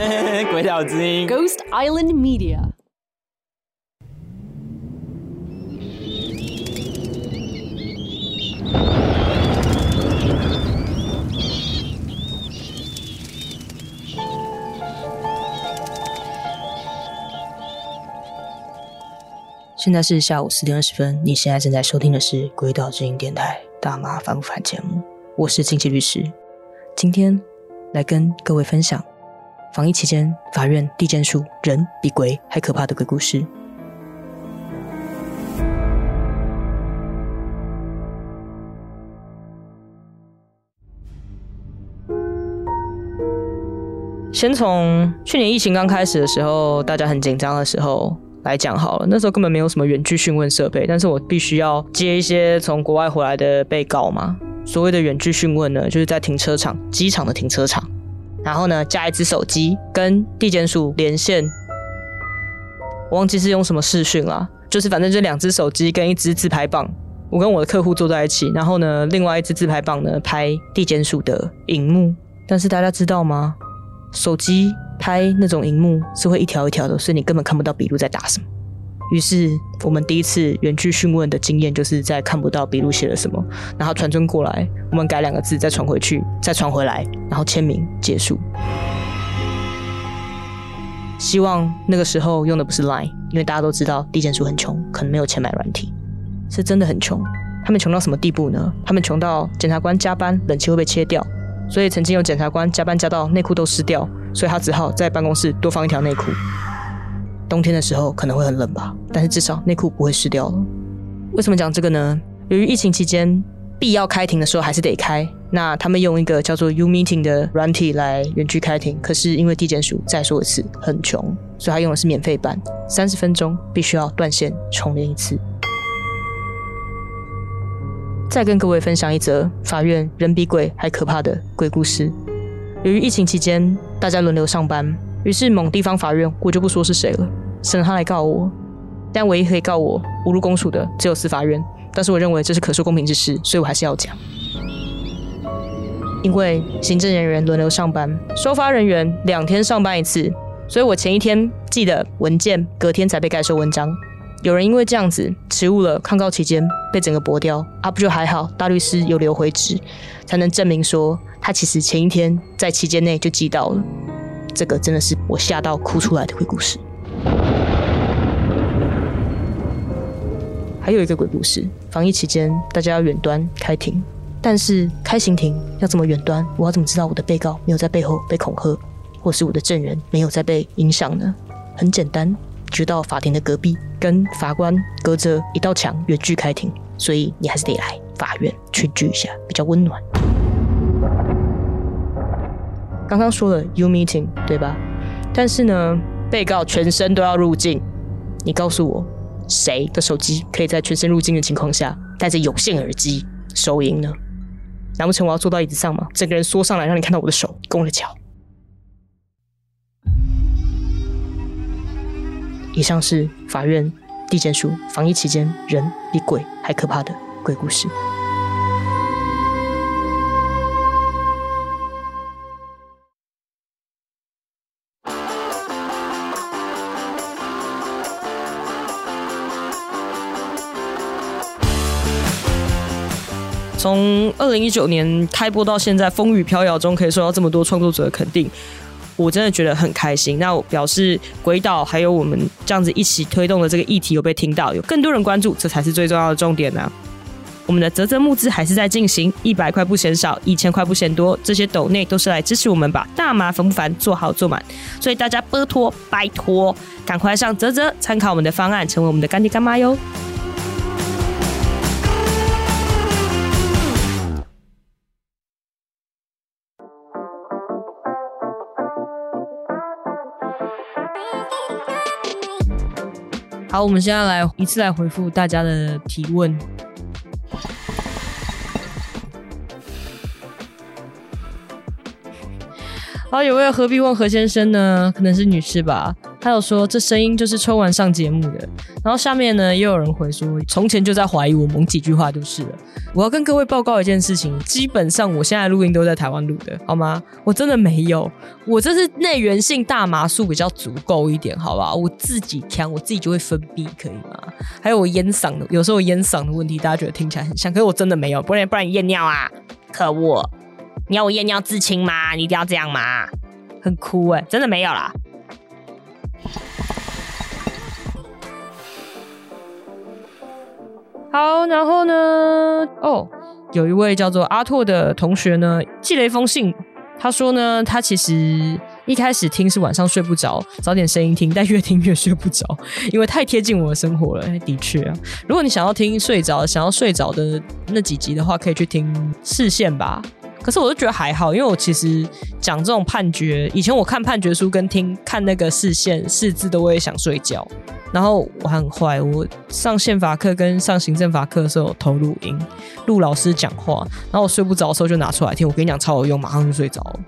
鬼岛之音 Ghost Island Media. 现在是下午四点二十分，你现在正在收听的是《鬼岛之音》电台《大妈烦不烦》节目，我是经济律师，今天来跟各位分享防疫期间法院地检署人比鬼还可怕的鬼故事。先从去年疫情刚开始的时候，大家很紧张的时候来讲好了。那时候根本没有什么远距讯问设备，但是我必须要接一些从国外回来的被告嘛。所谓的远距讯问呢，就是在停车场、机场的停车场，然后呢架一只手机跟地检署连线。我忘记是用什么视讯啦，就是反正就两只手机跟一只自拍棒。我跟我的客户坐在一起，然后呢，另外一只自拍棒呢拍地检署的荧幕。但是大家知道吗？手机拍那种荧幕是会一条一条的，所以你根本看不到笔录在打什么。于是我们第一次远距讯问的经验，就是在看不到笔录写了什么，然后传真过来，我们改两个字，再传回去，再传回来，然后签名结束。希望那个时候用的不是 Line，因为大家都知道地检署很穷，可能没有钱买软体，是真的很穷。他们穷到什么地步呢？他们穷到检察官加班，冷气会被切掉。所以曾经有检察官加班加到内裤都湿掉，所以他只好在办公室多放一条内裤。冬天的时候可能会很冷吧，但是至少内裤不会湿掉了。为什么讲这个呢？由于疫情期间必要开庭的时候还是得开，那他们用一个叫做 U Meeting 的软体来远距开庭。可是因为地检署再说一次很穷，所以他用的是免费版，三十分钟必须要断线重连一次。再跟各位分享一则法院人比鬼还可怕的鬼故事。由于疫情期间大家轮流上班，于是某地方法院我就不说是谁了，省得他来告我。但唯一可以告我侮辱公署的只有司法院，但是我认为这是可受公平之事，所以我还是要讲。因为行政人员轮流上班，收发人员两天上班一次，所以我前一天寄的文件，隔天才被盖收文章。有人因为这样子迟误了抗告期间，被整个驳掉啊，不就还好？大律师有留回执，才能证明说他其实前一天在期间内就寄到了。这个真的是我吓到哭出来的鬼故事。还有一个鬼故事，防疫期间大家要远端开庭，但是开刑庭要怎么远端？我要怎么知道我的被告没有在背后被恐吓，或是我的证人没有在被影响呢？很简单。就到法庭的隔壁，跟法官隔着一道墙远距开庭，所以你还是得来法院去聚一下，比较温暖。刚刚说了 you meeting 对吧？但是呢，被告全身都要入境，你告诉我，谁的手机可以在全身入境的情况下戴着有线耳机收音呢？难不成我要坐到椅子上吗？整个人缩上来，让你看到我的手跟我的脚？以上是法院地检署防疫期间人比鬼还可怕的鬼故事。从二零一九年开播到现在，风雨飘摇中可以受到这么多创作者的肯定。我真的觉得很开心，那我表示鬼岛还有我们这样子一起推动的这个议题有被听到，有更多人关注，这才是最重要的重点呢。我们的泽泽募资还是在进行，一百块不嫌少，一千块不嫌多，这些斗内都是来支持我们把大麻烦不烦做好做满，所以大家拜托拜托，赶快上泽泽参考我们的方案，成为我们的干爹干妈哟。好，我们现在来一次来回复大家的提问。好，有位何必问何先生呢？可能是女士吧。还有说这声音就是春晚上节目的。然后下面呢，也有人回说，从前就在怀疑我蒙几句话就是了。我要跟各位报告一件事情，基本上我现在录音都在台湾录的，好吗？我真的没有，我这是内源性大麻素比较足够一点，好吧？我自己呛，我自己就会分泌，可以吗？还有我咽嗓的，有时候咽嗓的问题，大家觉得听起来很像，可是我真的没有，不然不然你验尿啊？可恶！你要我验尿自清吗？你一定要这样吗？很哭哎，真的没有啦。好，然后呢？哦，有一位叫做阿拓的同学呢，寄了一封信。他说呢，他其实一开始听是晚上睡不着，找点声音听，但越听越睡不着，因为太贴近我的生活了。的确啊，如果你想要听睡着、想要睡着的那几集的话，可以去听视线吧。可是我就觉得还好，因为我其实讲这种判决，以前我看判决书跟听看那个视线四字都会想睡觉。然后我很坏，我上宪法课跟上行政法课的时候偷录音，录老师讲话，然后我睡不着的时候就拿出来听。我跟你讲超有用，马上就睡着了，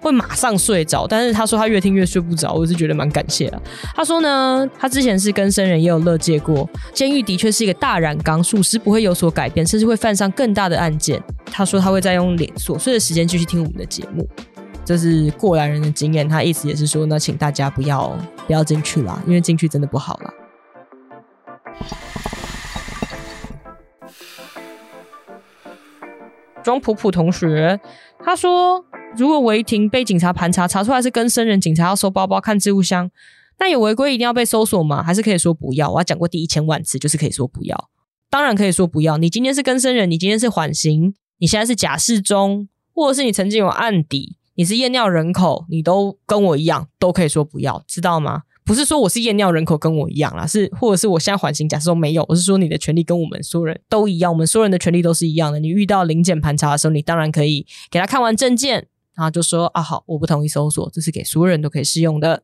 会马上睡着。但是他说他越听越睡不着，我是觉得蛮感谢的。他说呢，他之前是跟生人也有乐戒过，监狱的确是一个大染缸，属实不会有所改变，甚至会犯上更大的案件。他说他会再用琐碎的时间继续听我们的节目。这是过来人的经验，他意思也是说，那请大家不要不要进去啦，因为进去真的不好啦。庄普普同学他说，如果违停被警察盘查，查出来是跟生人，警察要收包包看置物箱，那有违规一定要被搜索吗？还是可以说不要？我要讲过第一千万次，就是可以说不要。当然可以说不要。你今天是跟生人，你今天是缓刑，你现在是假释中，或者是你曾经有案底。你是验尿人口，你都跟我一样，都可以说不要，知道吗？不是说我是验尿人口跟我一样啦，是或者是我现在缓刑，假设说没有，我是说你的权利跟我们所有人都一样，我们所有人的权利都是一样的。你遇到临检盘查的时候，你当然可以给他看完证件，然后就说啊好，我不同意搜索，这是给所有人都可以适用的。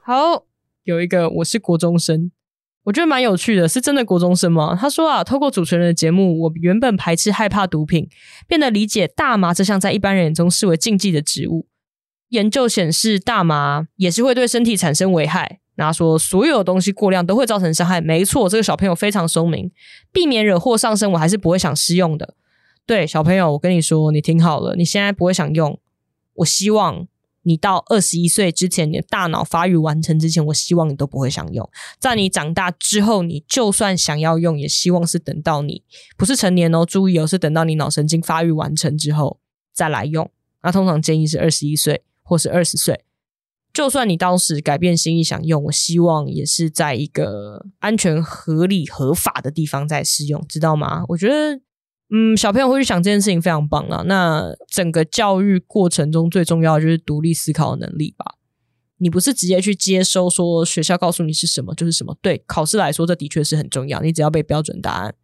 好，有一个我是国中生。我觉得蛮有趣的，是真的国中生吗？他说啊，透过主持人的节目，我原本排斥害怕毒品，变得理解大麻这项在一般人眼中视为禁忌的植物。研究显示，大麻也是会对身体产生危害。然后说，所有东西过量都会造成伤害。没错，这个小朋友非常聪明，避免惹祸上身，我还是不会想试用的。对，小朋友，我跟你说，你听好了，你现在不会想用，我希望。你到二十一岁之前，你的大脑发育完成之前，我希望你都不会想用。在你长大之后，你就算想要用，也希望是等到你不是成年哦，注意哦，是等到你脑神经发育完成之后再来用。那通常建议是二十一岁或是二十岁。就算你当时改变心意想用，我希望也是在一个安全、合理、合法的地方在使用，知道吗？我觉得。嗯，小朋友会去想这件事情非常棒啊。那整个教育过程中最重要的就是独立思考能力吧。你不是直接去接收说学校告诉你是什么就是什么。对考试来说，这的确是很重要。你只要背标准答案。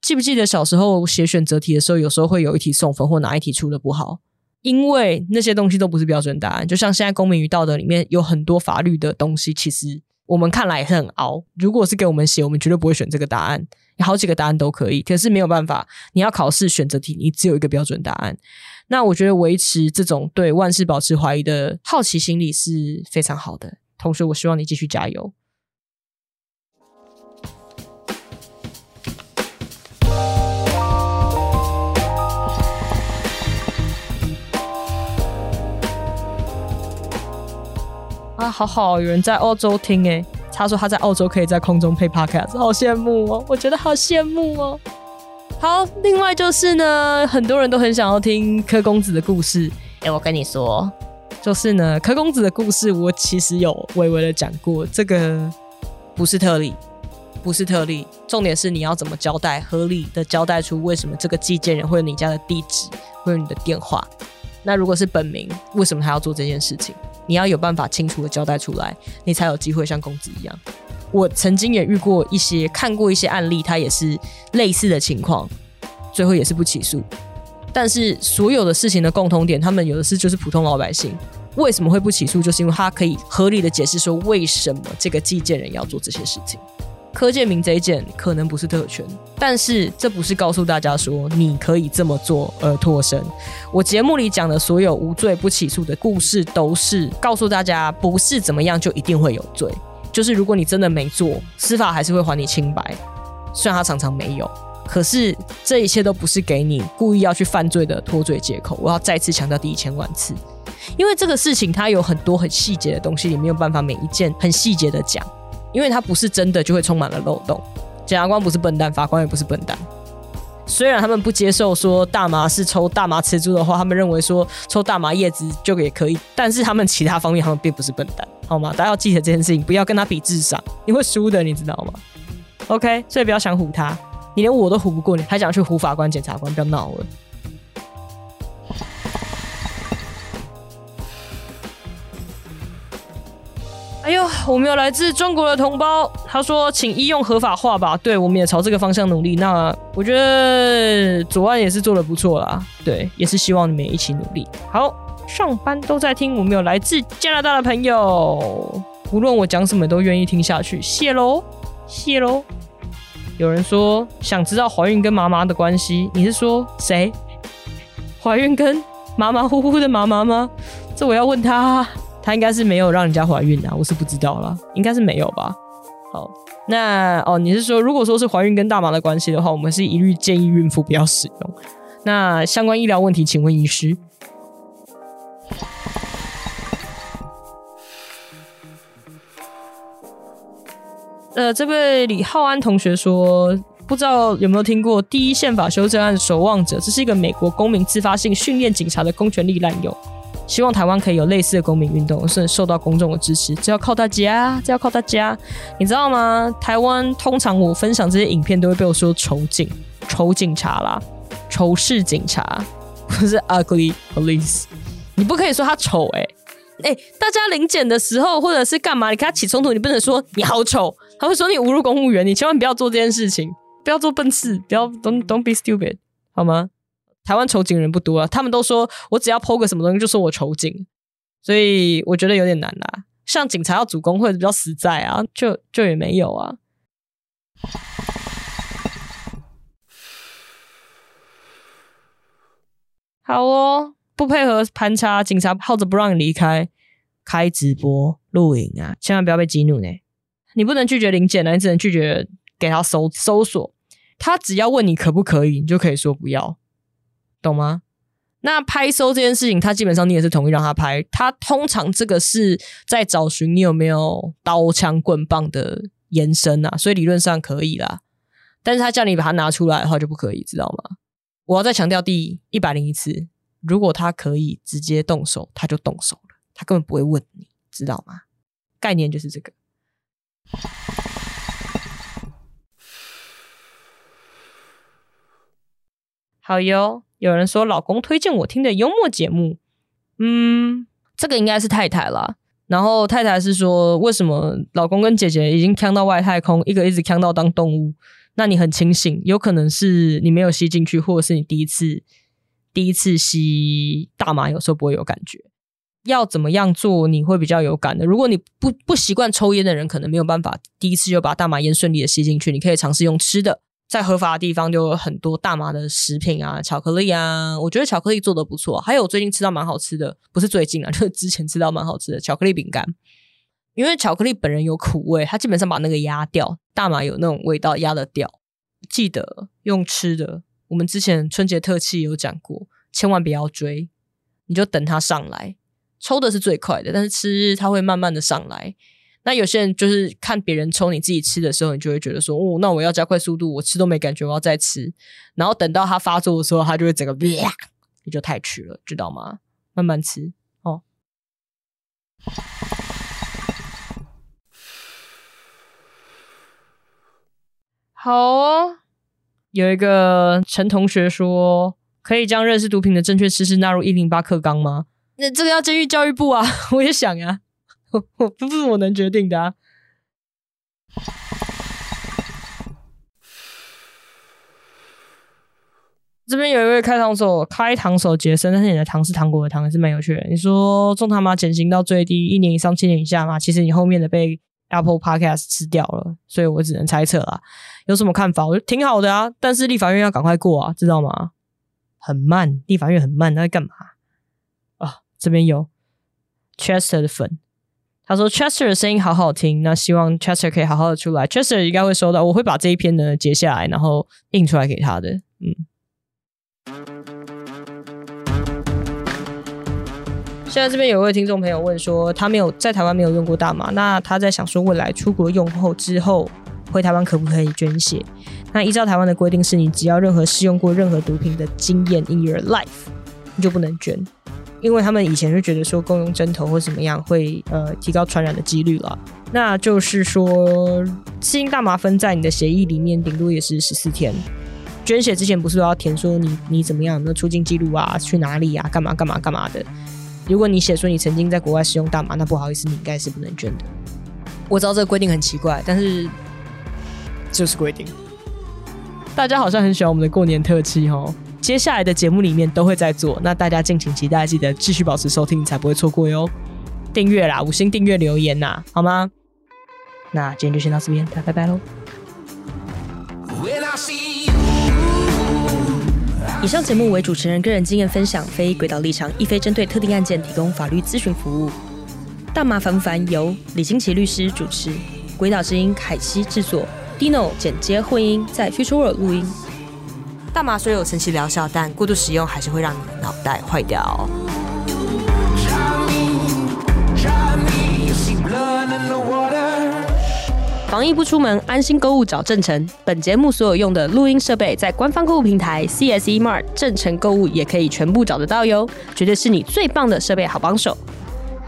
记不记得小时候写选择题的时候，有时候会有一题送分或哪一题出的不好，因为那些东西都不是标准答案。就像现在公民与道德里面有很多法律的东西，其实我们看来很熬。如果是给我们写，我们绝对不会选这个答案。好几个答案都可以，可是没有办法。你要考试选择题，你只有一个标准答案。那我觉得维持这种对万事保持怀疑的好奇心理是非常好的。同时，我希望你继续加油。啊，好好，有人在澳洲听诶。他说他在澳洲可以在空中配 podcast，好羡慕哦！我觉得好羡慕哦。好，另外就是呢，很多人都很想要听柯公子的故事。哎，我跟你说，就是呢，柯公子的故事我其实有微微的讲过，这个不是特例，不是特例。重点是你要怎么交代，合理的交代出为什么这个寄件人会有你家的地址，会有你的电话。那如果是本名，为什么他要做这件事情？你要有办法清楚的交代出来，你才有机会像公子一样。我曾经也遇过一些，看过一些案例，他也是类似的情况，最后也是不起诉。但是所有的事情的共同点，他们有的是就是普通老百姓，为什么会不起诉？就是因为他可以合理的解释说，为什么这个寄件人要做这些事情。柯建明这一件可能不是特权，但是这不是告诉大家说你可以这么做而脱身。我节目里讲的所有无罪不起诉的故事，都是告诉大家不是怎么样就一定会有罪，就是如果你真的没做，司法还是会还你清白。虽然他常常没有，可是这一切都不是给你故意要去犯罪的脱罪借口。我要再次强调第一千万次，因为这个事情它有很多很细节的东西，你没有办法每一件很细节的讲。因为他不是真的，就会充满了漏洞。检察官不是笨蛋，法官也不是笨蛋。虽然他们不接受说大麻是抽大麻吃猪的话，他们认为说抽大麻叶子就也可以，但是他们其他方面他们并不是笨蛋，好吗？大家要记得这件事情，不要跟他比智商，你会输的，你知道吗？OK，所以不要想唬他，你连我都唬不过你，还想去唬法官、检察官，不要闹了。哎呦，我们有来自中国的同胞，他说：“请医用合法化吧。”对，我们也朝这个方向努力。那我觉得左岸也是做的不错啦，对，也是希望你们一起努力。好，上班都在听，我们有来自加拿大的朋友，无论我讲什么都愿意听下去。谢喽，谢喽。有人说想知道怀孕跟妈妈的关系，你是说谁？怀孕跟马马虎虎的妈妈吗？这我要问他。他应该是没有让人家怀孕啊，我是不知道了，应该是没有吧。好，那哦，你是说如果说是怀孕跟大麻的关系的话，我们是一律建议孕妇不要使用。那相关医疗问题，请问医师。呃，这位李浩安同学说，不知道有没有听过第一宪法修正案守望者，这是一个美国公民自发性训练警察的公权力滥用。希望台湾可以有类似的公民运动，是受到公众的支持。这要靠大家，这要靠大家，你知道吗？台湾通常我分享这些影片都会被我说丑警、丑警察啦、仇视警察，不是 ugly police。你不可以说他丑哎哎，大家临检的时候或者是干嘛，你跟他起冲突，你不能说你好丑，他会说你侮辱公务员，你千万不要做这件事情，不要做笨事，不要 don't don't be stupid，好吗？台湾仇警人不多啊，他们都说我只要剖个什么东西就说我仇警，所以我觉得有点难啦。像警察要主攻会比较实在啊，就就也没有啊。好哦，不配合盘查，警察耗着不让你离开，开直播录影啊，千万不要被激怒呢。你不能拒绝临检的，你只能拒绝给他搜搜索。他只要问你可不可以，你就可以说不要。懂吗？那拍收这件事情，他基本上你也是同意让他拍。他通常这个是在找寻你有没有刀枪棍棒的延伸啊，所以理论上可以啦。但是他叫你把它拿出来的话就不可以，知道吗？我要再强调第一百零一次，如果他可以直接动手，他就动手了，他根本不会问你，知道吗？概念就是这个。好哟。有人说老公推荐我听的幽默节目，嗯，这个应该是太太了。然后太太是说，为什么老公跟姐姐已经呛到外太空，一个一直呛到当动物？那你很清醒，有可能是你没有吸进去，或者是你第一次第一次吸大麻，有时候不会有感觉。要怎么样做你会比较有感的？如果你不不习惯抽烟的人，可能没有办法第一次就把大麻烟顺利的吸进去。你可以尝试用吃的。在合法的地方就有很多大麻的食品啊，巧克力啊，我觉得巧克力做的不错。还有我最近吃到蛮好吃的，不是最近啊，就是之前吃到蛮好吃的巧克力饼干。因为巧克力本人有苦味，它基本上把那个压掉，大麻有那种味道压得掉。记得用吃的，我们之前春节特辑有讲过，千万不要追，你就等它上来。抽的是最快的，但是吃它会慢慢的上来。那有些人就是看别人抽，你自己吃的时候，你就会觉得说，哦，那我要加快速度，我吃都没感觉，我要再吃。然后等到他发作的时候，他就会整个，你就太迟了，知道吗？慢慢吃哦。好哦，有一个陈同学说，可以将认识毒品的正确知识纳入一零八课纲吗？那这个要监狱教育部啊，我也想呀。我不是我能决定的啊！这边有一位开膛手，开膛手杰森，但是你的糖是糖果的糖，还是蛮有趣的。你说重他妈减刑到最低，一年以上七年以下嘛？其实你后面的被 Apple Podcast 吃掉了，所以我只能猜测啦。有什么看法？我觉得挺好的啊，但是立法院要赶快过啊，知道吗？很慢，立法院很慢，他在干嘛啊？这边有 Chester 的粉，他说 Chester 的声音好好听，那希望 Chester 可以好好的出来，Chester 应该会收到，我会把这一篇呢截下来，然后印出来给他的，嗯。现在这边有一位听众朋友问说，他没有在台湾没有用过大麻，那他在想说未来出国用后之后回台湾可不可以捐血？那依照台湾的规定是，你只要任何试用过任何毒品的经验 in your life，你就不能捐，因为他们以前就觉得说共用针头或怎么样会呃提高传染的几率了。那就是说，新大麻分在你的协议里面顶多也是十四天。捐血之前不是都要填说你你怎么样有没有出境记录啊，去哪里啊，干嘛干嘛干嘛的。如果你写说你曾经在国外使用大麻，那不好意思，你应该是不能捐的。我知道这个规定很奇怪，但是就是规定。大家好像很喜欢我们的过年特辑哦，接下来的节目里面都会在做，那大家敬请期待，记得继续保持收听，才不会错过哟。订阅啦，五星订阅留言呐，好吗？那今天就先到这边，大家拜拜喽。以上节目为主持人个人经验分享，非轨道立场，亦非针对特定案件提供法律咨询服务。大麻烦不烦？由李金奇律师主持，轨道之音凯西制作，Dino 剪接混音，在 Future World 录音。大麻虽有神奇疗效，但过度使用还是会让你的脑袋坏掉。防疫不出门，安心购物找正成。本节目所有用的录音设备，在官方购物平台 CSE Mart 正成购物也可以全部找得到哟，绝对是你最棒的设备好帮手。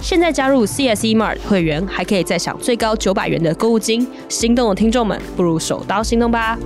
现在加入 CSE Mart 会员，还可以再享最高九百元的购物金。心动的听众们，不如手刀行动吧！